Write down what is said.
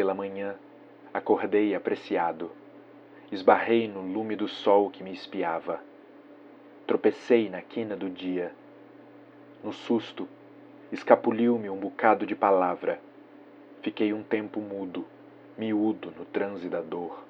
pela manhã, acordei apreciado. Esbarrei no lume do sol que me espiava. Tropecei na quina do dia. No susto, escapuliu-me um bocado de palavra. Fiquei um tempo mudo, miúdo no transe da dor.